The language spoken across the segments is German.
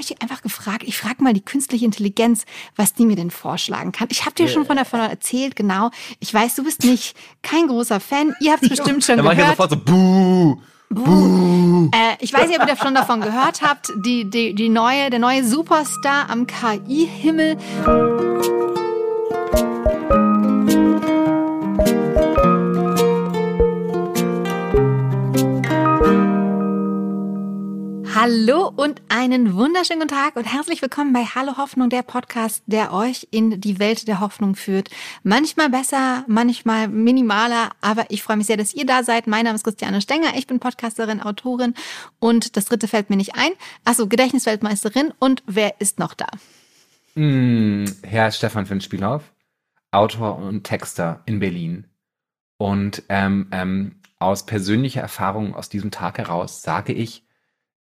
habe ich die einfach gefragt, ich frage mal die künstliche Intelligenz, was die mir denn vorschlagen kann. Ich habe dir schon von davon erzählt, genau. Ich weiß, du bist nicht kein großer Fan. Ihr habt es bestimmt schon da war ich ja gehört. sofort so, buh, buh. Äh, ich weiß nicht, ob ihr schon davon gehört habt. Die, die, die neue, der neue Superstar am KI-Himmel. Hallo und einen wunderschönen guten Tag und herzlich willkommen bei Hallo Hoffnung, der Podcast, der euch in die Welt der Hoffnung führt. Manchmal besser, manchmal minimaler, aber ich freue mich sehr, dass ihr da seid. Mein Name ist Christiane Stenger, ich bin Podcasterin, Autorin und das dritte fällt mir nicht ein. Achso, Gedächtnisweltmeisterin und wer ist noch da? Mm, Herr Stefan Finspielhoff, Autor und Texter in Berlin. Und ähm, ähm, aus persönlicher Erfahrung aus diesem Tag heraus sage ich,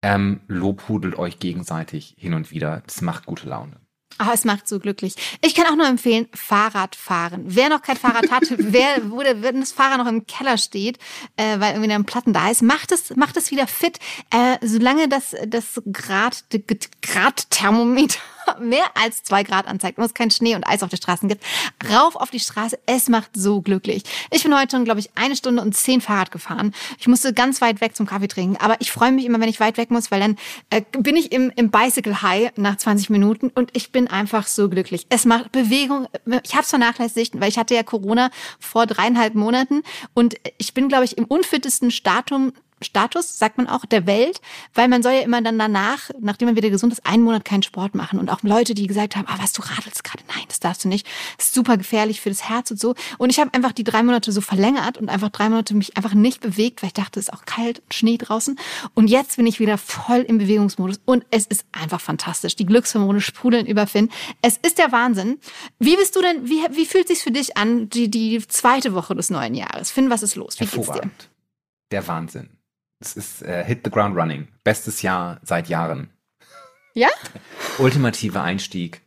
ähm, lobhudelt euch gegenseitig hin und wieder. Das macht gute Laune. Ah, es macht so glücklich. Ich kann auch nur empfehlen, Fahrradfahren. Wer noch kein Fahrrad hat, wer, wo der, wenn das Fahrrad noch im Keller steht, äh, weil irgendwie ein Platten da ist, macht es, macht es wieder fit. Äh, solange das, das Grad, Grad-Thermometer mehr als zwei Grad anzeigt und es kein Schnee und Eis auf den Straßen gibt, rauf auf die Straße. Es macht so glücklich. Ich bin heute schon, glaube ich, eine Stunde und zehn Fahrrad gefahren. Ich musste ganz weit weg zum Kaffee trinken, aber ich freue mich immer, wenn ich weit weg muss, weil dann äh, bin ich im, im Bicycle High nach 20 Minuten und ich bin einfach so glücklich. Es macht Bewegung. Ich habe es vernachlässigt, weil ich hatte ja Corona vor dreieinhalb Monaten und ich bin, glaube ich, im unfittesten Statum Status, sagt man auch, der Welt, weil man soll ja immer dann danach, nachdem man wieder gesund ist, einen Monat keinen Sport machen. Und auch Leute, die gesagt haben, ah, was, du radelst gerade. Nein, das darfst du nicht. Das ist super gefährlich für das Herz und so. Und ich habe einfach die drei Monate so verlängert und einfach drei Monate mich einfach nicht bewegt, weil ich dachte, es ist auch kalt und Schnee draußen. Und jetzt bin ich wieder voll im Bewegungsmodus und es ist einfach fantastisch. Die Glückshormone sprudeln über Finn. Es ist der Wahnsinn. Wie bist du denn, wie, wie fühlt sich's für dich an, die, die zweite Woche des neuen Jahres? Finn, was ist los? Wie geht's dir? Der Wahnsinn. Es ist äh, Hit the Ground Running. Bestes Jahr seit Jahren. Ja? Ultimativer Einstieg.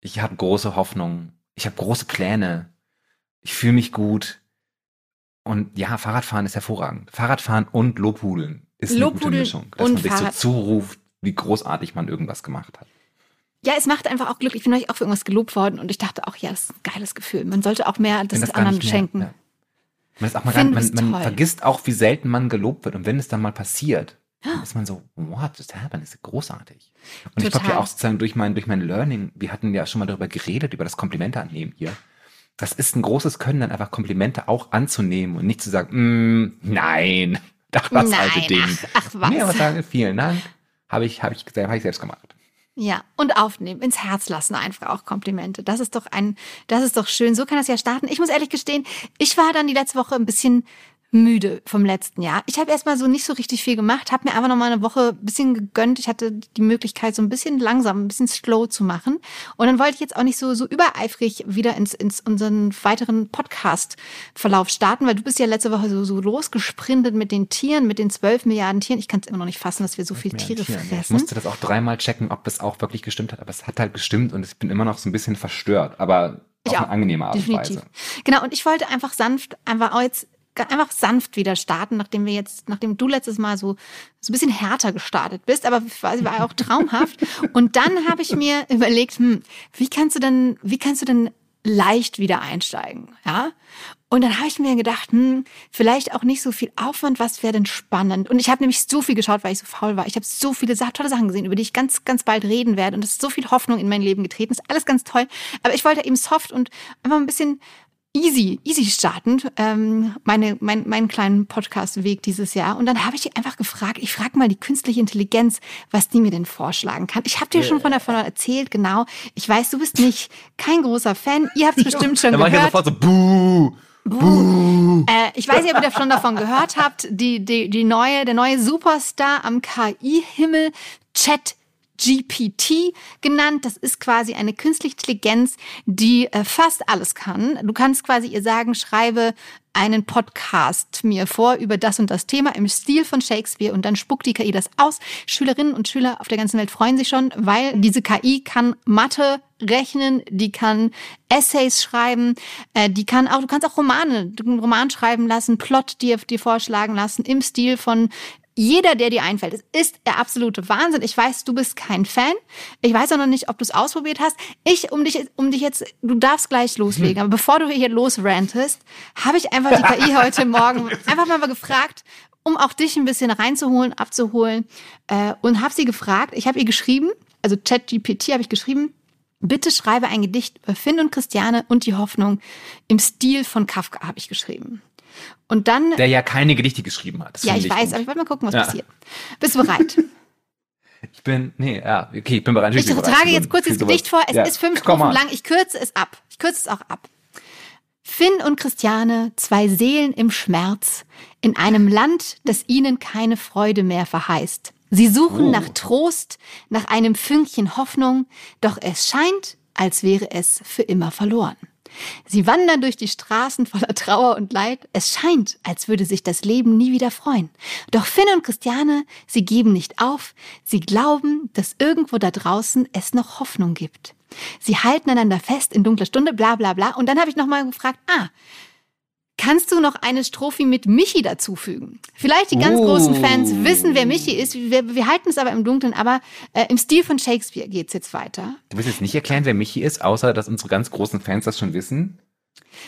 Ich habe große Hoffnung. Ich habe große Pläne. Ich fühle mich gut. Und ja, Fahrradfahren ist hervorragend. Fahrradfahren und Lobhudeln ist eine gute Lobhudeln Mischung. Dass man sich so zuruft, wie großartig man irgendwas gemacht hat. Ja, es macht einfach auch glücklich. Ich bin euch auch für irgendwas gelobt worden und ich dachte auch, ja, das ist ein geiles Gefühl. Man sollte auch mehr das, gar anderen schenken. Ja. Man, ist auch mal du man, man vergisst auch, wie selten man gelobt wird. Und wenn es dann mal passiert, dann ist man so, what just happened? Das ist großartig. Und ich glaube Total. ja auch sozusagen durch mein, durch mein Learning, wir hatten ja schon mal darüber geredet, über das Komplimente annehmen hier. Das ist ein großes Können, dann einfach Komplimente auch anzunehmen und nicht zu sagen, mm, nein, ach das Nein, alte Ding. ach, ach was. Nee, aber sagen, vielen Dank. Habe ich, habe ich, hab ich selbst gemacht. Ja, und aufnehmen, ins Herz lassen einfach auch Komplimente. Das ist doch ein, das ist doch schön. So kann das ja starten. Ich muss ehrlich gestehen, ich war dann die letzte Woche ein bisschen müde vom letzten Jahr. Ich habe erstmal so nicht so richtig viel gemacht, habe mir einfach noch mal eine Woche ein bisschen gegönnt. Ich hatte die Möglichkeit, so ein bisschen langsam, ein bisschen slow zu machen. Und dann wollte ich jetzt auch nicht so, so übereifrig wieder ins, ins unseren weiteren Podcast-Verlauf starten, weil du bist ja letzte Woche so, so losgesprintet mit den Tieren, mit den zwölf Milliarden Tieren. Ich kann es immer noch nicht fassen, dass wir so viele Tiere Ich fressen. musste das auch dreimal checken, ob es auch wirklich gestimmt hat. Aber es hat halt gestimmt und ich bin immer noch so ein bisschen verstört. Aber auf Ich eine auch. angenehme Art und. Weise. Genau, und ich wollte einfach sanft, einfach auch jetzt einfach sanft wieder starten, nachdem wir jetzt, nachdem du letztes Mal so so ein bisschen härter gestartet bist, aber quasi war ja auch traumhaft. Und dann habe ich mir überlegt, hm, wie kannst du denn, wie kannst du denn leicht wieder einsteigen, ja? Und dann habe ich mir gedacht, hm, vielleicht auch nicht so viel Aufwand, was wäre denn spannend? Und ich habe nämlich so viel geschaut, weil ich so faul war. Ich habe so viele tolle Sachen gesehen, über die ich ganz, ganz bald reden werde. Und es ist so viel Hoffnung in mein Leben getreten. ist alles ganz toll. Aber ich wollte eben soft und einfach ein bisschen easy, easy starten, ähm, meine, mein, meinen kleinen Podcast-Weg dieses Jahr. Und dann habe ich die einfach gefragt, ich frage mal die künstliche Intelligenz, was die mir denn vorschlagen kann. Ich habe dir schon von davon erzählt, genau. Ich weiß, du bist nicht kein großer Fan. Ihr habt es bestimmt schon Da war ich ja gehört. sofort so, buh, buh. Äh, ich weiß nicht, ob ihr schon davon gehört habt. Die, die, die neue, der neue Superstar am KI-Himmel, Chat GPT genannt. Das ist quasi eine künstliche Intelligenz, die äh, fast alles kann. Du kannst quasi ihr sagen, schreibe einen Podcast mir vor über das und das Thema im Stil von Shakespeare und dann spuckt die KI das aus. Schülerinnen und Schüler auf der ganzen Welt freuen sich schon, weil diese KI kann Mathe rechnen, die kann Essays schreiben, äh, die kann auch, du kannst auch Romane, einen Roman schreiben lassen, Plot dir, dir vorschlagen lassen im Stil von jeder, der dir einfällt. Es ist der absolute Wahnsinn. Ich weiß, du bist kein Fan. Ich weiß auch noch nicht, ob du es ausprobiert hast. Ich, um dich, um dich jetzt, du darfst gleich loslegen. Aber bevor du hier losrantest, habe ich einfach die KI heute Morgen einfach mal gefragt, um auch dich ein bisschen reinzuholen, abzuholen. Äh, und habe sie gefragt, ich habe ihr geschrieben, also ChatGPT habe ich geschrieben, bitte schreibe ein Gedicht über Finn und Christiane und die Hoffnung im Stil von Kafka, habe ich geschrieben. Und dann. Der ja keine Gedichte geschrieben hat. ja, ich, ich weiß, gut. aber ich wollte mal gucken, was ja. passiert. Bist du bereit? Ich bin, nee, ja, okay, ich bin bereit. Ich, ich trage jetzt kurz das Gedicht vor. Es ja. ist fünf Strophen lang. Ich kürze es ab. Ich kürze es auch ab. Finn und Christiane, zwei Seelen im Schmerz, in einem Land, das ihnen keine Freude mehr verheißt. Sie suchen oh. nach Trost, nach einem Fünkchen Hoffnung, doch es scheint, als wäre es für immer verloren. Sie wandern durch die Straßen voller Trauer und Leid. Es scheint, als würde sich das Leben nie wieder freuen. Doch Finn und Christiane, sie geben nicht auf. Sie glauben, dass irgendwo da draußen es noch Hoffnung gibt. Sie halten einander fest in dunkler Stunde, bla bla bla. Und dann habe ich nochmal gefragt, ah, Kannst du noch eine Strophe mit Michi dazufügen? Vielleicht die ganz oh. großen Fans wissen, wer Michi ist. Wir, wir halten es aber im Dunkeln, aber äh, im Stil von Shakespeare geht's jetzt weiter. Du willst jetzt nicht erklären, wer Michi ist, außer dass unsere ganz großen Fans das schon wissen?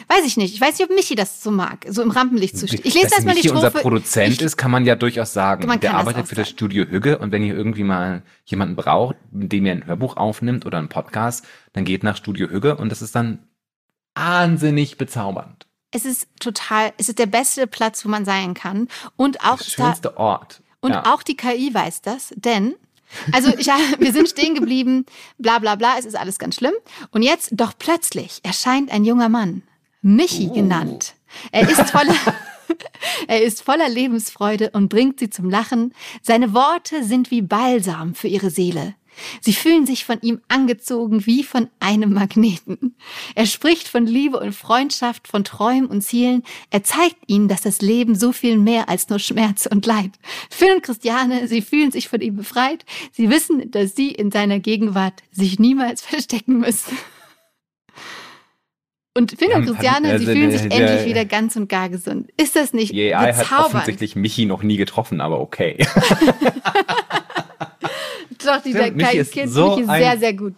Weiß ich nicht. Ich weiß nicht, ob Michi das so mag, so im Rampenlicht zu stehen. Ich lese erstmal die Strophe. unser Produzent ich, ist, kann man ja durchaus sagen. Man Der arbeitet für das Studio Hügge und wenn ihr irgendwie mal jemanden braucht, mit dem ihr ein Hörbuch aufnimmt oder einen Podcast, dann geht nach Studio Hügge und das ist dann wahnsinnig bezaubernd es ist total, es ist der beste Platz, wo man sein kann. Und auch der schönste da, Ort. Und ja. auch die KI weiß das, denn also ich, wir sind stehen geblieben, bla bla bla, es ist alles ganz schlimm. Und jetzt doch plötzlich erscheint ein junger Mann, Michi oh. genannt. Er ist voller, er ist voller Lebensfreude und bringt sie zum Lachen. Seine Worte sind wie Balsam für ihre Seele. Sie fühlen sich von ihm angezogen wie von einem Magneten. Er spricht von Liebe und Freundschaft, von Träumen und Zielen. Er zeigt ihnen, dass das Leben so viel mehr als nur Schmerz und Leid. Phil und Christiane, sie fühlen sich von ihm befreit. Sie wissen, dass sie in seiner Gegenwart sich niemals verstecken müssen. Und Phil und Christiane, also, sie fühlen sich der, endlich wieder ganz und gar gesund. Ist das nicht Die AI hat offensichtlich Michi noch nie getroffen, aber okay. Doch, dieser Kai Kind so ist sehr, sehr gut.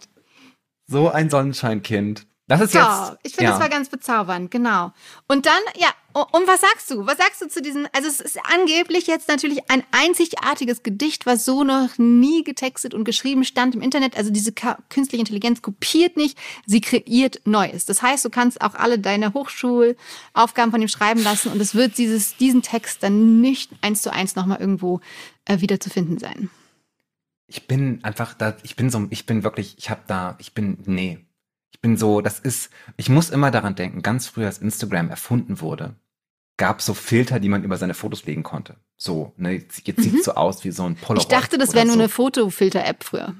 So ein Sonnenscheinkind. Das ist jetzt. ich finde, ja. das war ganz bezaubernd, genau. Und dann, ja, und was sagst du? Was sagst du zu diesen? Also, es ist angeblich jetzt natürlich ein einzigartiges Gedicht, was so noch nie getextet und geschrieben stand im Internet. Also, diese künstliche Intelligenz kopiert nicht, sie kreiert Neues. Das heißt, du kannst auch alle deine Hochschulaufgaben von ihm schreiben lassen und es wird dieses, diesen Text dann nicht eins zu eins nochmal irgendwo äh, wieder zu finden sein ich bin einfach da, ich bin so, ich bin wirklich, ich habe da, ich bin, nee. Ich bin so, das ist, ich muss immer daran denken, ganz früh, als Instagram erfunden wurde, gab so Filter, die man über seine Fotos legen konnte. So, ne, jetzt, jetzt mhm. sieht so aus wie so ein Polaroid. Ich dachte, das wäre nur so. eine Fotofilter-App früher.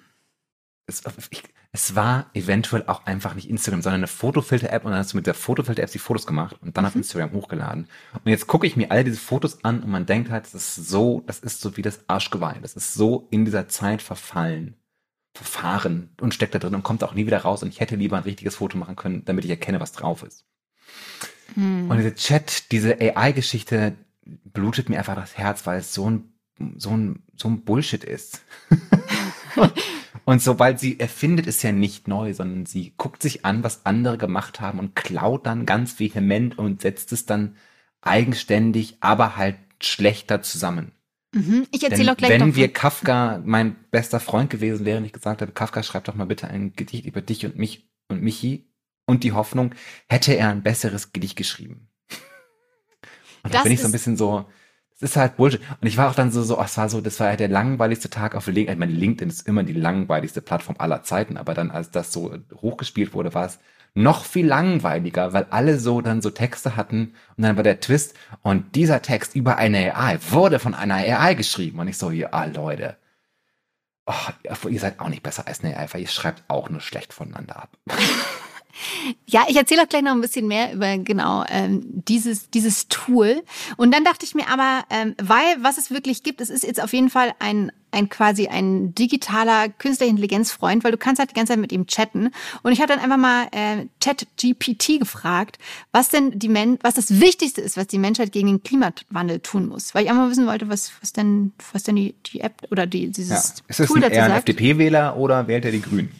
Es, ich, es war eventuell auch einfach nicht Instagram, sondern eine Fotofilter-App und dann hast du mit der Fotofilter-App die Fotos gemacht und dann auf mhm. Instagram hochgeladen. Und jetzt gucke ich mir all diese Fotos an und man denkt halt, das ist so, das ist so wie das Arschgeweih. Das ist so in dieser Zeit verfallen, verfahren und steckt da drin und kommt auch nie wieder raus. Und ich hätte lieber ein richtiges Foto machen können, damit ich erkenne, was drauf ist. Mhm. Und diese Chat, diese AI-Geschichte blutet mir einfach das Herz, weil es so ein, so ein, so ein Bullshit ist. Und sobald sie erfindet, ist ja nicht neu, sondern sie guckt sich an, was andere gemacht haben und klaut dann ganz vehement und setzt es dann eigenständig, aber halt schlechter zusammen. Mhm. Ich erzähle auch gleich Wenn wir Kafka mein bester Freund gewesen wäre, ich gesagt habe, Kafka schreibt doch mal bitte ein Gedicht über dich und mich und Michi und die Hoffnung, hätte er ein besseres Gedicht geschrieben. Und da bin ich so ein bisschen so, das ist halt Bullshit. Und ich war auch dann so, so, ach, es war so, das war ja der langweiligste Tag auf LinkedIn. Ich meine, LinkedIn ist immer die langweiligste Plattform aller Zeiten, aber dann, als das so hochgespielt wurde, war es noch viel langweiliger, weil alle so dann so Texte hatten und dann war der Twist und dieser Text über eine AI wurde von einer AI geschrieben und ich so, ja, Leute, oh, ihr seid auch nicht besser als eine AI, weil ihr schreibt auch nur schlecht voneinander ab. Ja, ich erzähle auch gleich noch ein bisschen mehr über genau ähm, dieses, dieses Tool. Und dann dachte ich mir aber, ähm, weil was es wirklich gibt, es ist jetzt auf jeden Fall ein, ein quasi ein digitaler künstliche Intelligenzfreund, weil du kannst halt die ganze Zeit mit ihm chatten. Und ich habe dann einfach mal äh, Chat GPT gefragt, was denn die Men was das Wichtigste ist, was die Menschheit gegen den Klimawandel tun muss. Weil ich einfach mal wissen wollte, was, was denn, was denn die, die App oder die, dieses ja. Ist es Tool ein, dazu eher ein FDP-Wähler oder wählt er die Grünen?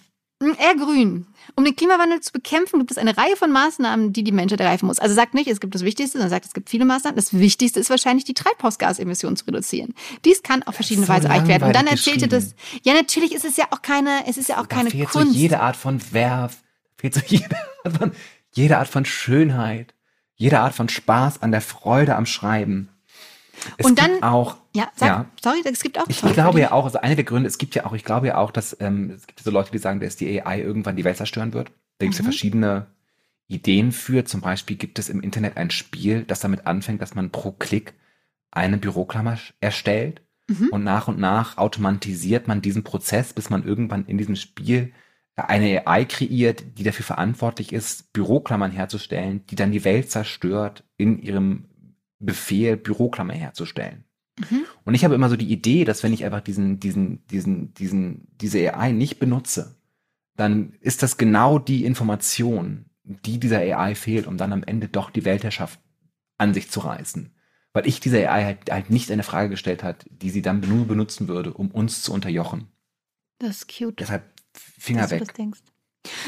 Hm, eher grün. Um den Klimawandel zu bekämpfen, gibt es eine Reihe von Maßnahmen, die die Menschheit ergreifen muss. Also sagt nicht, es gibt das Wichtigste, sondern sagt, es gibt viele Maßnahmen. Das Wichtigste ist wahrscheinlich, die Treibhausgasemissionen zu reduzieren. Dies kann auf verschiedene so Weise erreicht werden. Und dann erzählte das, ja, natürlich ist es ja auch keine, es ist ja auch da keine fehlt Kunst. So jede Art von Werf, fehlt so jede Art von, jede Art von Schönheit, jede Art von Spaß an der Freude am Schreiben. Es und dann auch ja, sag, ja, sorry, es gibt auch. Ich glaube ja auch, also einer der Gründe, es gibt ja auch, ich glaube ja auch, dass ähm, es gibt so Leute, die sagen, dass die AI irgendwann die Welt zerstören wird. Da gibt es mhm. ja verschiedene Ideen für. Zum Beispiel gibt es im Internet ein Spiel, das damit anfängt, dass man pro Klick eine Büroklammer erstellt mhm. und nach und nach automatisiert man diesen Prozess, bis man irgendwann in diesem Spiel eine AI kreiert, die dafür verantwortlich ist, Büroklammern herzustellen, die dann die Welt zerstört in ihrem Befehl, Büroklammer herzustellen. Mhm. Und ich habe immer so die Idee, dass wenn ich einfach diesen, diesen, diesen, diesen, diese AI nicht benutze, dann ist das genau die Information, die dieser AI fehlt, um dann am Ende doch die Weltherrschaft an sich zu reißen. Weil ich dieser AI halt, halt nicht eine Frage gestellt hat, die sie dann nur benutzen würde, um uns zu unterjochen. Das ist cute. Deshalb Finger weg.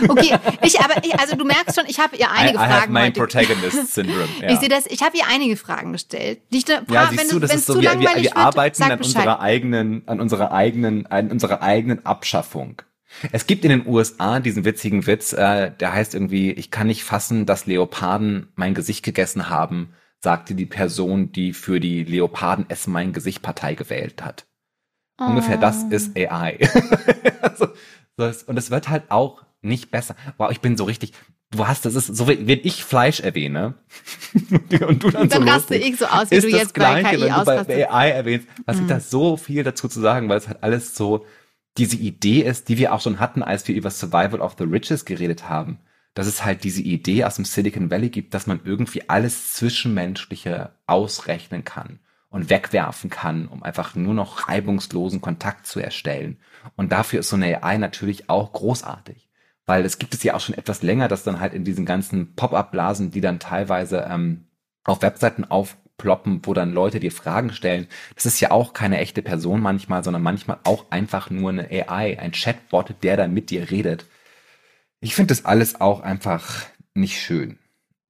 Okay, ich aber ich, also du merkst schon, ich habe ihr einige I, I Fragen. Have my Protagonist Syndrome. Ja. Ich sehe das. Ich habe ihr einige Fragen gestellt. Die ich da, paar, ja, siehst wenn du, das ist so, wir, wir, wir arbeiten an unserer eigenen, an unserer eigenen, an unserer eigenen Abschaffung. Es gibt in den USA diesen witzigen Witz, äh, der heißt irgendwie, ich kann nicht fassen, dass Leoparden mein Gesicht gegessen haben, sagte die Person, die für die Leoparden essen mein Gesicht Partei gewählt hat. Oh. Ungefähr das ist AI. also, und es wird halt auch nicht besser. Wow, ich bin so richtig. Du hast, das ist so, wenn ich Fleisch erwähne und du dann, dann so raste ich so aus, wie du jetzt bei KI wenn du bei AI erwähnst, was mhm. gibt da so viel dazu zu sagen, weil es halt alles so diese Idee ist, die wir auch schon hatten, als wir über Survival of the Riches geredet haben. Dass es halt diese Idee aus dem Silicon Valley gibt, dass man irgendwie alles Zwischenmenschliche ausrechnen kann und wegwerfen kann, um einfach nur noch reibungslosen Kontakt zu erstellen. Und dafür ist so eine AI natürlich auch großartig weil es gibt es ja auch schon etwas länger, dass dann halt in diesen ganzen Pop-up-Blasen, die dann teilweise ähm, auf Webseiten aufploppen, wo dann Leute dir Fragen stellen, das ist ja auch keine echte Person manchmal, sondern manchmal auch einfach nur eine AI, ein Chatbot, der dann mit dir redet. Ich finde das alles auch einfach nicht schön.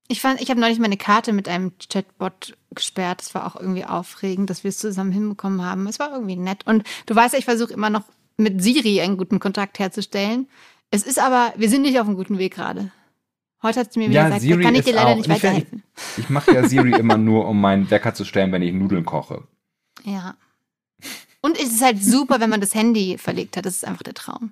Ich fand, ich habe neulich meine Karte mit einem Chatbot gesperrt. Das war auch irgendwie aufregend, dass wir es zusammen hinbekommen haben. Es war irgendwie nett. Und du weißt ja, ich versuche immer noch mit Siri einen guten Kontakt herzustellen. Es ist aber, wir sind nicht auf einem guten Weg gerade. Heute hat sie mir wieder ja, gesagt, Siri kann ich dir leider auch, nicht weiterhelfen. Ich, ich mache ja Siri immer nur, um meinen Wecker zu stellen, wenn ich Nudeln koche. Ja. Und es ist halt super, wenn man das Handy verlegt hat. Das ist einfach der Traum.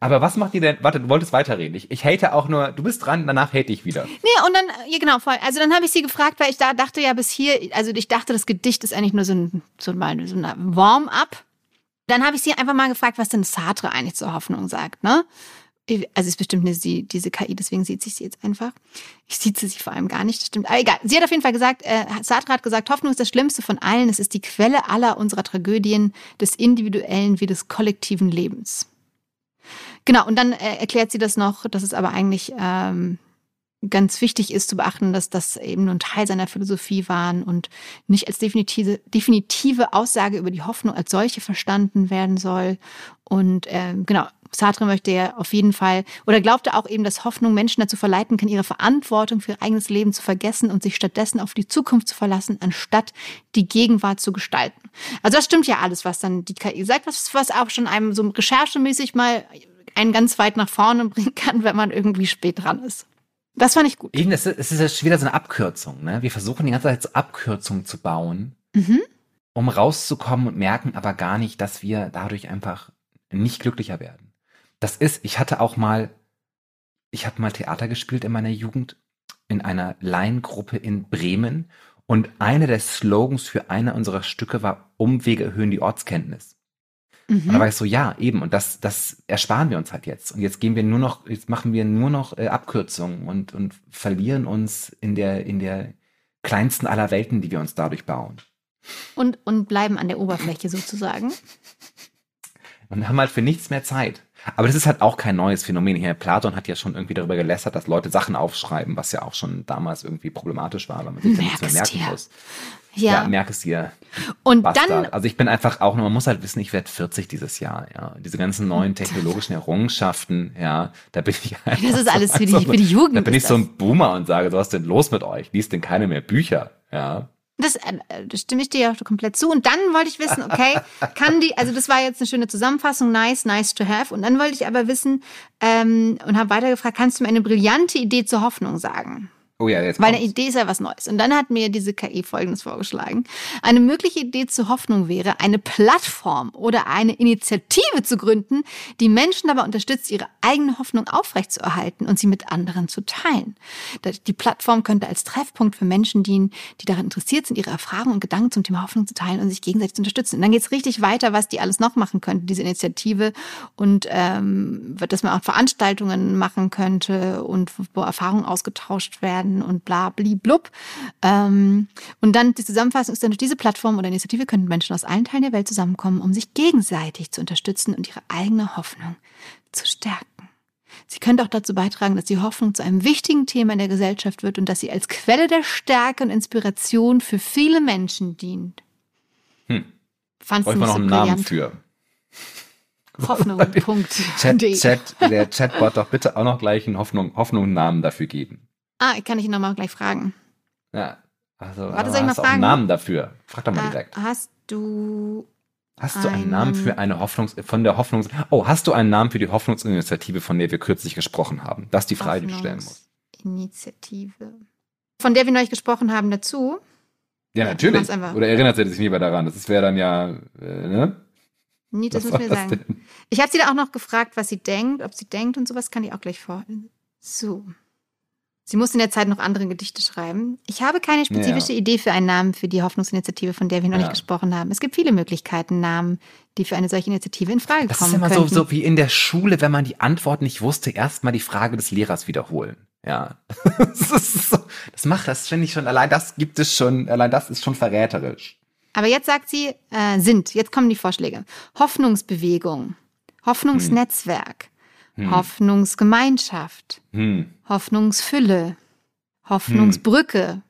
Aber was macht ihr denn? Warte, du wolltest weiterreden. Ich, ich hate auch nur, du bist dran, danach hate ich wieder. Nee, und dann, ja genau, voll. Also dann habe ich sie gefragt, weil ich da dachte ja bis hier, also ich dachte, das Gedicht ist eigentlich nur so ein, so ein, so ein Warm-up. Dann habe ich sie einfach mal gefragt, was denn Sartre eigentlich zur Hoffnung sagt, ne? Also ist bestimmt nicht sie, diese KI, deswegen sieht sich sie jetzt einfach. Ich sieht sie vor allem gar nicht, das stimmt. Aber egal. Sie hat auf jeden Fall gesagt, äh, Sartre hat gesagt, Hoffnung ist das Schlimmste von allen. Es ist die Quelle aller unserer Tragödien, des individuellen wie des kollektiven Lebens. Genau, und dann äh, erklärt sie das noch, dass es aber eigentlich ähm, ganz wichtig ist zu beachten, dass das eben nur ein Teil seiner Philosophie waren und nicht als definitive, definitive Aussage über die Hoffnung als solche verstanden werden soll. Und ähm, genau, Sartre möchte ja auf jeden Fall oder glaubte auch eben, dass Hoffnung Menschen dazu verleiten kann, ihre Verantwortung für ihr eigenes Leben zu vergessen und sich stattdessen auf die Zukunft zu verlassen, anstatt die Gegenwart zu gestalten. Also das stimmt ja alles, was dann die KI sagt, was, was auch schon einem so recherchemäßig mal einen ganz weit nach vorne bringen kann, wenn man irgendwie spät dran ist. Das fand ich gut. Eben, es ist, es ist wieder so eine Abkürzung. Ne? Wir versuchen die ganze Zeit so Abkürzungen zu bauen, mhm. um rauszukommen und merken aber gar nicht, dass wir dadurch einfach nicht glücklicher werden. Das ist, ich hatte auch mal, ich habe mal Theater gespielt in meiner Jugend in einer Laiengruppe in Bremen und einer der Slogans für einer unserer Stücke war Umwege erhöhen die Ortskenntnis. Und da war ich so, ja, eben. Und das, das ersparen wir uns halt jetzt. Und jetzt gehen wir nur noch, jetzt machen wir nur noch äh, Abkürzungen und, und verlieren uns in der, in der kleinsten aller Welten, die wir uns dadurch bauen. Und, und bleiben an der Oberfläche sozusagen. Und haben halt für nichts mehr Zeit. Aber das ist halt auch kein neues Phänomen. Hier Platon hat ja schon irgendwie darüber gelästert, dass Leute Sachen aufschreiben, was ja auch schon damals irgendwie problematisch war, weil man sich ja nichts mehr merken dir. muss. Ja. Ja, merk es dir. und Bastard. dann, also ich bin einfach auch, man muss halt wissen, ich werde 40 dieses Jahr, ja. Diese ganzen neuen technologischen Errungenschaften, ja, da bin ich einfach Das ist so alles für die- für die Jugend Da bin ich so ein Boomer und sage, was ist denn los mit euch? Liest denn keine mehr Bücher, ja. Das, äh, das stimme ich dir ja komplett zu. Und dann wollte ich wissen, okay, kann die, also das war jetzt eine schöne Zusammenfassung, nice, nice to have. Und dann wollte ich aber wissen ähm, und habe weiter gefragt, kannst du mir eine brillante Idee zur Hoffnung sagen? Oh ja, jetzt Weil eine. Idee ist ja was Neues. Und dann hat mir diese KI Folgendes vorgeschlagen. Eine mögliche Idee zur Hoffnung wäre, eine Plattform oder eine Initiative zu gründen, die Menschen dabei unterstützt, ihre eigene Hoffnung aufrechtzuerhalten und sie mit anderen zu teilen. Die Plattform könnte als Treffpunkt für Menschen dienen, die daran interessiert sind, ihre Erfahrungen und Gedanken zum Thema Hoffnung zu teilen und sich gegenseitig zu unterstützen. Und dann geht es richtig weiter, was die alles noch machen könnte, diese Initiative. Und ähm, dass man auch Veranstaltungen machen könnte und wo Erfahrungen ausgetauscht werden und bla bli blub. Ähm, und dann die Zusammenfassung ist dann durch diese Plattform oder Initiative könnten Menschen aus allen Teilen der Welt zusammenkommen, um sich gegenseitig zu unterstützen und ihre eigene Hoffnung zu stärken. Sie könnte auch dazu beitragen, dass die Hoffnung zu einem wichtigen Thema in der Gesellschaft wird und dass sie als Quelle der Stärke und Inspiration für viele Menschen dient. Hm. Fandst du man nicht noch einen Namen für. Hoffnung.de. Chat, Chat, der Chatbot doch bitte auch noch gleich einen Hoffnung, Hoffnung Namen dafür geben. Ah, kann ich ihn nochmal gleich fragen. Ja. Also, Warte, soll ich mal hast du auch einen? Namen dafür? Frag doch mal Ah, direkt. hast du Hast du einen Namen für eine Hoffnungs, von der Hoffnungs, oh, hast du einen Namen für die Hoffnungsinitiative, von der wir kürzlich gesprochen haben? Das ist die Frage, die du stellen musst. Initiative. Von der wir neulich gesprochen haben dazu. Ja, Ja, natürlich. einfach. Oder erinnert sie sich mehr daran? Das wäre dann ja, äh, ne? Nee, das Was müssen wir war das sagen. denn? Ich habe sie da auch noch gefragt, was sie denkt, ob sie denkt und sowas kann ich auch gleich vor. So. Sie muss in der Zeit noch andere Gedichte schreiben. Ich habe keine spezifische Ja. Idee für einen Namen für die Hoffnungsinitiative, von der wir noch Ja. nicht gesprochen haben. Es gibt viele Möglichkeiten, Namen, die für eine solche Initiative in Frage Das kommen ist immer so, könnten. so wie in der Schule, wenn man die Antwort nicht wusste, erstmal die Frage des Lehrers wiederholen. Ja. das, so, das macht, das finde ich schon, allein das gibt es schon, allein das ist schon verräterisch. Aber jetzt sagt sie, äh, sind, jetzt kommen die Vorschläge. Hoffnungsbewegung, Hoffnungsnetzwerk, Hoffnungsgemeinschaft, Hm. Hoffnungsfülle, Hoffnungsbrücke.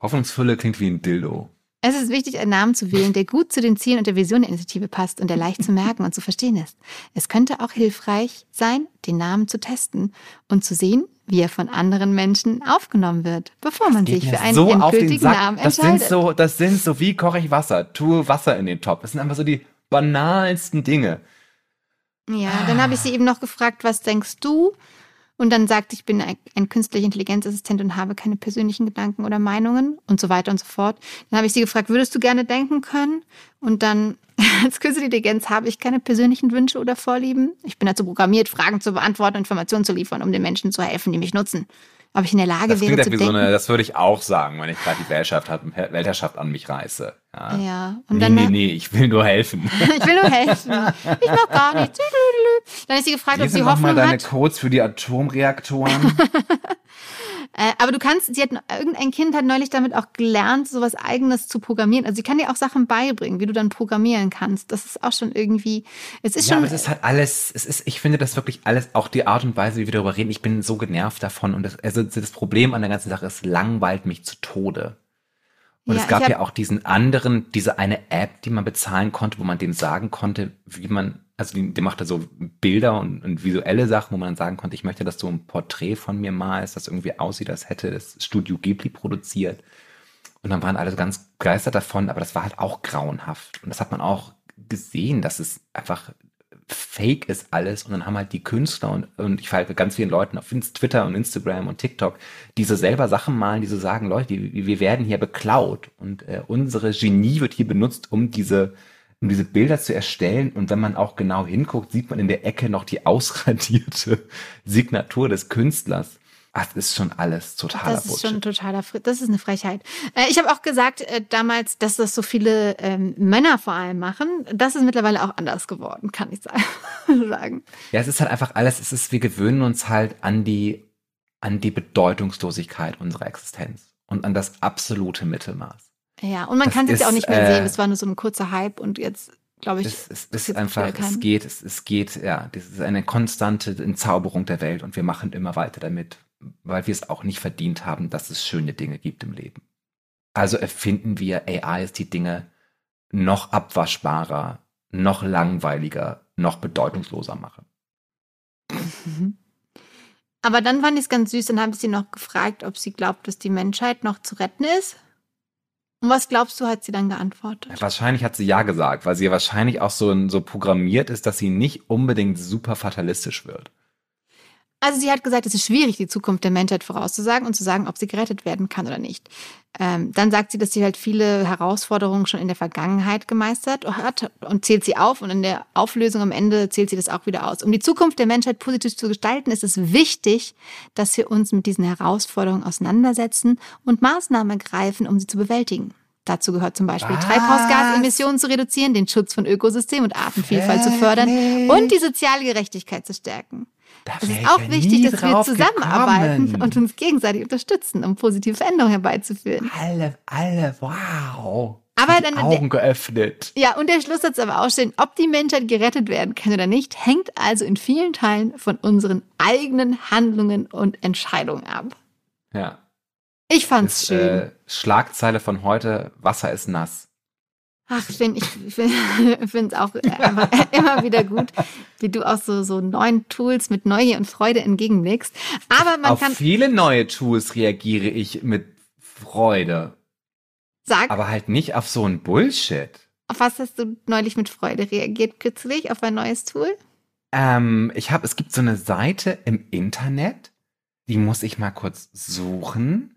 Hoffnungsfülle klingt wie ein Dildo. Es ist wichtig, einen Namen zu wählen, der gut zu den Zielen und der Vision der Initiative passt und der leicht zu merken und zu verstehen ist. Es könnte auch hilfreich sein, den Namen zu testen und zu sehen, wie er von anderen Menschen aufgenommen wird, bevor man sich für einen so endgültigen. Namen das entscheidet. sind so, das sind so, wie koche ich Wasser? Tue Wasser in den Topf. Das sind einfach so die banalsten Dinge. Ja, dann habe ich sie eben noch gefragt, was denkst du? Und dann sagt, ich bin ein, ein künstlicher Intelligenzassistent und habe keine persönlichen Gedanken oder Meinungen und so weiter und so fort. Dann habe ich sie gefragt, würdest du gerne denken können? Und dann, als künstliche Intelligenz habe ich keine persönlichen Wünsche oder Vorlieben. Ich bin dazu programmiert, Fragen zu beantworten, Informationen zu liefern, um den Menschen zu helfen, die mich nutzen. Ob ich in der Lage Das wäre zu ja wie so denken. eine, das würde ich auch sagen, wenn ich gerade die Weltherrschaft, Weltherrschaft an mich reiße. Ja. ja, und nee, dann nee, nee, ich will nur helfen. ich will nur helfen. Ich mach gar nichts. Dann ist sie gefragt, Hier ob sie Hoffnung deine hat. Codes für die Atomreaktoren. Äh, aber du kannst, sie hat, irgendein Kind hat neulich damit auch gelernt, sowas eigenes zu programmieren. Also sie kann dir auch Sachen beibringen, wie du dann programmieren kannst. Das ist auch schon irgendwie, es ist ja, schon, aber es ist halt alles, es ist, ich finde das wirklich alles, auch die Art und Weise, wie wir darüber reden, ich bin so genervt davon und das, also das Problem an der ganzen Sache ist, langweilt mich zu Tode. Und Ja, es gab ja auch diesen anderen, diese eine App, die man bezahlen konnte, wo man dem sagen konnte, wie man, also die, der machte so Bilder und, und visuelle Sachen, wo man dann sagen konnte, ich möchte, dass du ein Porträt von mir malst, das irgendwie aussieht, als hätte das Studio Ghibli produziert. Und dann waren alle ganz begeistert davon, aber das war halt auch grauenhaft. Und das hat man auch gesehen, dass es einfach fake ist alles. Und dann haben halt die Künstler und, und ich folge ganz vielen Leuten auf Twitter und Instagram und TikTok, die so selber Sachen malen, die so sagen, Leute, wir werden hier beklaut und äh, unsere Genie wird hier benutzt, um diese um diese Bilder zu erstellen. Und wenn man auch genau hinguckt, sieht man in der Ecke noch die ausradierte Signatur des Künstlers. Das ist schon alles totaler Das ist Bullshit. schon totaler, das ist eine Frechheit. Äh, ich habe auch gesagt äh, damals, dass das so viele ähm, Männer vor allem machen. Das ist mittlerweile auch anders geworden, kann ich sagen. Ja, es ist halt einfach alles, es ist, wir gewöhnen uns halt an die, an die Bedeutungslosigkeit unserer Existenz und an das absolute Mittelmaß. Ja, und man Das kann es jetzt ja auch nicht mehr äh, sehen. Es war nur so ein kurzer Hype und jetzt, glaube ich, Es, es ist einfach, es geht, es, es geht, ja, das ist eine konstante Entzauberung der Welt und wir machen immer weiter damit, weil wir es auch nicht verdient haben, dass es schöne Dinge gibt im Leben. Also erfinden wir AIs, die Dinge noch abwaschbarer, noch langweiliger, noch bedeutungsloser machen. Mhm. Aber dann fand ich es ganz süß, dann habe ich sie noch gefragt, ob sie glaubt, dass die Menschheit noch zu retten ist. Und was glaubst du, hat sie dann geantwortet? Wahrscheinlich hat sie ja gesagt, weil sie ja wahrscheinlich auch so, so programmiert ist, dass sie nicht unbedingt super fatalistisch wird. Also sie hat gesagt, es ist schwierig, die Zukunft der Menschheit vorauszusagen und zu sagen, ob sie gerettet werden kann oder nicht. Ähm, dann sagt sie, dass sie halt viele Herausforderungen schon in der Vergangenheit gemeistert hat und zählt sie auf und in der Auflösung am Ende zählt sie das auch wieder aus. Um die Zukunft der Menschheit positiv zu gestalten, ist es wichtig, dass wir uns mit diesen Herausforderungen auseinandersetzen und Maßnahmen greifen, um sie zu bewältigen. Dazu gehört zum Beispiel Was? Treibhausgasemissionen zu reduzieren, den Schutz von Ökosystemen und Artenvielfalt zu fördern und die soziale Gerechtigkeit zu stärken. Es ist auch ja wichtig, dass wir zusammenarbeiten gekommen. und uns gegenseitig unterstützen, um positive Veränderungen herbeizuführen. alle, alle, wow. Aber Die dann- Augen geöffnet. Ja, und der Schlusssatz aber auch stehen, ob die Menschheit gerettet werden kann oder nicht, hängt also in vielen Teilen von unseren eigenen Handlungen und Entscheidungen ab. Ja. Ich fand's Ist, schön. äh, Schlagzeile von heute, Wasser ist nass. Ach, ich finde ich finde es auch äh, einfach immer wieder gut, wie du auch so, so neuen Tools mit Neugier und Freude entgegenblickst. Aber man Auf kann viele neue Tools reagiere ich mit Freude. sagen, Aber halt nicht auf so ein Bullshit. auf was hast du neulich mit Freude reagiert kürzlich? Auf ein neues Tool? Ähm, ich habe, es gibt so eine Seite im Internet, die muss ich mal kurz suchen.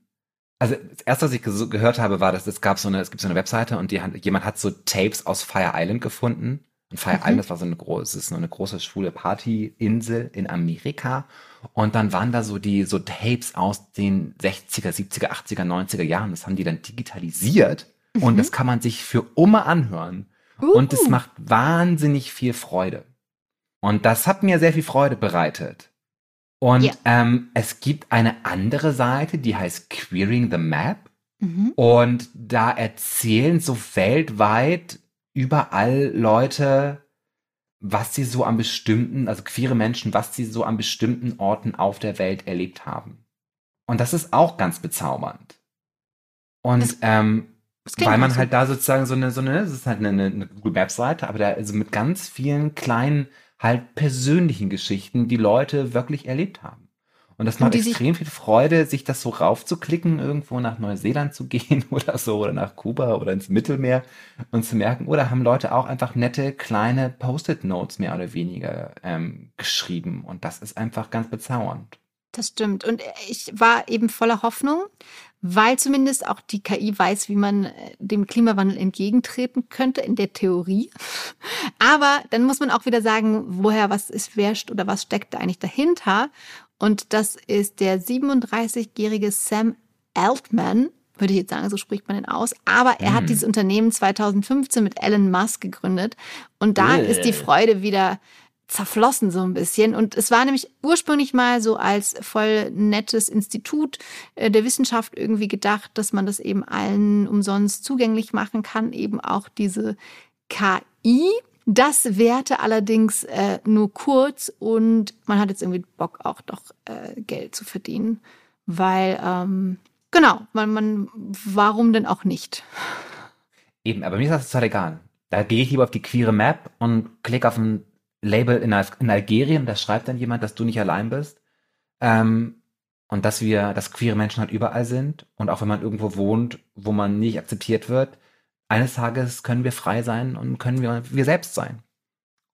Also das erste, was ich gehört habe, war, dass es gab so eine, es gibt so eine Webseite und die, hat- jemand hat so Tapes aus Fire Island gefunden. Und Fire Mhm. Island, das war so eine große, ist so eine große schwule Partyinsel in Amerika. Und dann waren da so die, so Tapes aus den 60er, 70er, 80er, 90er Jahren. Das haben die dann digitalisiert. Und das kann man sich für immer anhören. Und es Uh. macht wahnsinnig viel Freude. Und das hat mir sehr viel Freude bereitet. Und Ja. ähm, es gibt eine andere Seite, die heißt Queering the Map. Mhm. Und da erzählen so weltweit überall Leute, was sie so an bestimmten, also queere Menschen, was sie so an bestimmten Orten auf der Welt erlebt haben. Und das ist auch ganz bezaubernd. Und Das- ähm, Das weil man auch so. halt da sozusagen so eine, so eine, das ist halt eine, eine Google Maps Seite, aber da also mit ganz vielen kleinen, halt persönlichen Geschichten, die Leute wirklich erlebt haben. Und das Und macht sich- extrem viel Freude, sich das so raufzuklicken, irgendwo nach Neuseeland zu gehen oder so, oder nach Kuba oder ins Mittelmeer und zu merken, oder haben Leute auch einfach nette kleine Post-it-Notes mehr oder weniger ähm, geschrieben. Und das ist einfach ganz bezaubernd. Das stimmt. Und ich war eben voller Hoffnung, weil zumindest auch die KI weiß, wie man äh, dem Klimawandel entgegentreten könnte in der Theorie. Aber dann muss man auch wieder sagen, woher was ist, wer st- oder was steckt da eigentlich dahinter? Und das ist der 37-jährige Sam Altman, würde ich jetzt sagen, so spricht man ihn aus. Aber er hat Mm. dieses Unternehmen 2015 mit Elon Musk gegründet. Und da Äh. ist die Freude wieder zerflossen so ein bisschen. Und es war nämlich ursprünglich mal so als voll nettes Institut äh, der Wissenschaft irgendwie gedacht, dass man das eben allen umsonst zugänglich machen kann, eben auch diese KI. Das währte allerdings äh, nur kurz und man hat jetzt irgendwie Bock auch doch äh, Geld zu verdienen, weil ähm, genau, weil man warum denn auch nicht? Eben, aber mir ist das total egal. Da gehe ich lieber auf die queere Map und klicke auf ein Label in, Al in Algerien, da schreibt dann jemand, dass du nicht allein bist. Ähm, und dass wir, dass queere Menschen halt überall sind. Und auch wenn man irgendwo wohnt, wo man nicht akzeptiert wird, eines Tages können wir frei sein und können wir wir selbst sein.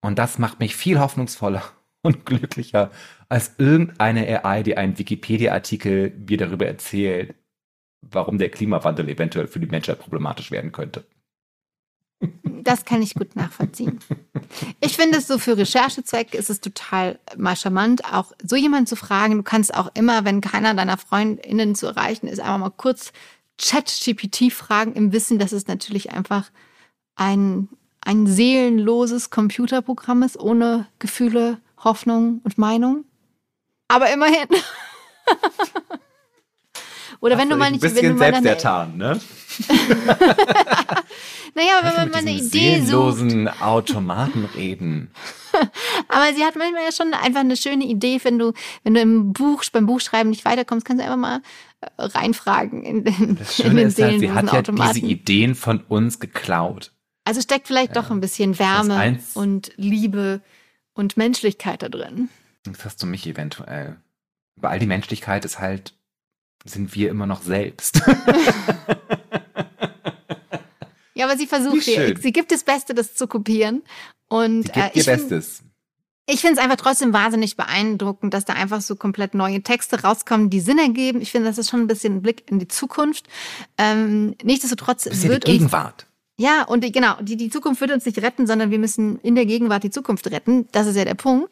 Und das macht mich viel hoffnungsvoller und glücklicher als irgendeine AI, die einen Wikipedia-Artikel mir darüber erzählt, warum der Klimawandel eventuell für die Menschheit problematisch werden könnte. Das kann ich gut nachvollziehen. Ich finde es so für Recherchezwecke ist es total mal charmant, auch so jemanden zu fragen. Du kannst auch immer, wenn keiner deiner FreundInnen zu erreichen ist, einfach mal kurz Chat-GPT fragen, im Wissen, dass es natürlich einfach ein, ein seelenloses Computerprogramm ist, ohne Gefühle, Hoffnung und Meinung. Aber immerhin. Oder wenn du mal nicht, ein wenn du bisschen mal deine, selbstertan, ne? naja, wenn man mal eine Idee sucht. Automaten reden. Aber sie hat manchmal ja schon einfach eine schöne Idee, wenn du, wenn du im Buch, beim Buchschreiben nicht weiterkommst, kannst du einfach mal äh, reinfragen in, den- Das in Schöne den ist halt, sie hat ja Automaten. diese Ideen von uns geklaut. Also steckt vielleicht doch ein bisschen Wärme und Liebe und Menschlichkeit da drin. Das hast du mich eventuell. Aber all die Menschlichkeit ist halt, sind wir immer noch selbst. Ja, aber sie versucht, ihr, schön. sie gibt das Beste, das zu kopieren. Und Sie äh, gibt ihr ich finde Bestes. ich finde es einfach trotzdem wahnsinnig beeindruckend, dass da einfach so komplett neue Texte rauskommen, die Sinn ergeben. Ich finde, das ist schon ein bisschen ein Blick in die Zukunft. Ähm, nichtsdestotrotz Bisschen die wird uns Gegenwart. Ja, und genau, die, die Zukunft wird uns nicht retten, sondern wir müssen in der Gegenwart die Zukunft retten. Das ist ja der Punkt.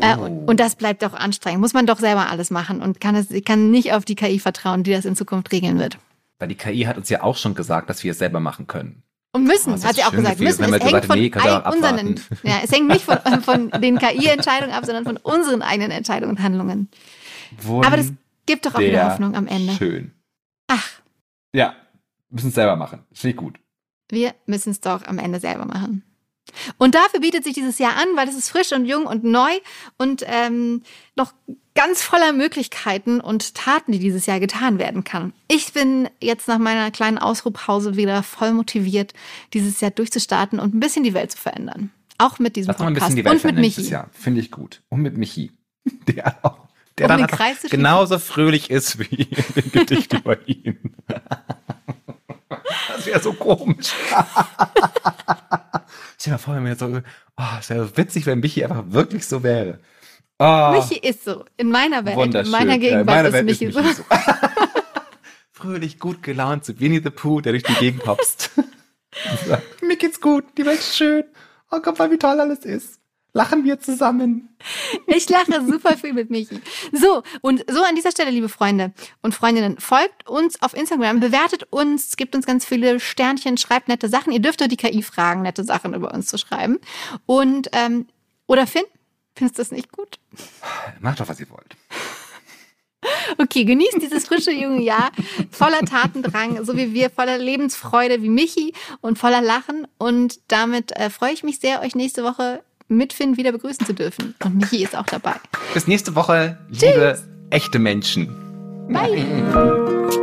Äh, Oh. und, und das bleibt doch anstrengend. Muss man doch selber alles machen und kann es kann nicht auf die KI vertrauen, die das in Zukunft regeln wird. Weil die KI hat uns ja auch schon gesagt, dass wir es selber machen können. Und müssen, Oh, hat sie auch gesagt, müssen. Es hängt von nee, unseren, ja, es hängt nicht von, von den KI-Entscheidungen ab, sondern von unseren eigenen Entscheidungen und Handlungen. Aber das gibt doch auch wieder Der Hoffnung am Ende. Schön. Ach, Ja, müssen es selber machen. Finde ich gut. Wir müssen es doch am Ende selber machen. Und dafür bietet sich dieses Jahr an, weil es ist frisch und jung und neu und ähm, noch ganz voller Möglichkeiten und Taten, die dieses Jahr getan werden kann. Ich bin jetzt nach meiner kleinen Ausruhpause wieder voll motiviert, dieses Jahr durchzustarten und ein bisschen die Welt zu verändern. Auch mit diesem Lass Podcast bisschen die und mit Michi. Finde ich gut. Und mit Michi. Der auch. Der Um dann genauso fröhlich ist wie in dem Gedicht über ihn. Das wäre so komisch. Stell dir mal vor, wenn wir jetzt so, oh, es wäre so witzig, wenn Michi einfach wirklich so wäre. Oh, Michi ist so. In meiner Welt, in wunderschön. meiner Ja, in Gegenwart meiner ist Welt Michi so. so. Fröhlich, gut gelaunt, so Winnie the Pooh, der durch die Gegend hopst. Mir geht's gut, die Welt ist schön. Oh, guck mal, wie toll alles ist. Lachen wir zusammen. Ich lache super viel mit Michi. So, und so an dieser Stelle, liebe Freunde und Freundinnen, folgt uns auf Instagram, bewertet uns, gibt uns ganz viele Sternchen, schreibt nette Sachen. Ihr dürft doch die KI fragen, nette Sachen über uns zu schreiben. Und, ähm, oder Finn, findest du das nicht gut? Macht doch, was ihr wollt. Okay, genießt dieses frische junge Jahr voller Tatendrang, so wie wir, voller Lebensfreude wie Michi und voller Lachen. Und damit äh, freue ich mich sehr, euch nächste Woche mit Finn wieder begrüßen zu dürfen. Und Michi ist auch dabei. Bis nächste Woche, liebe echte Menschen. Bye.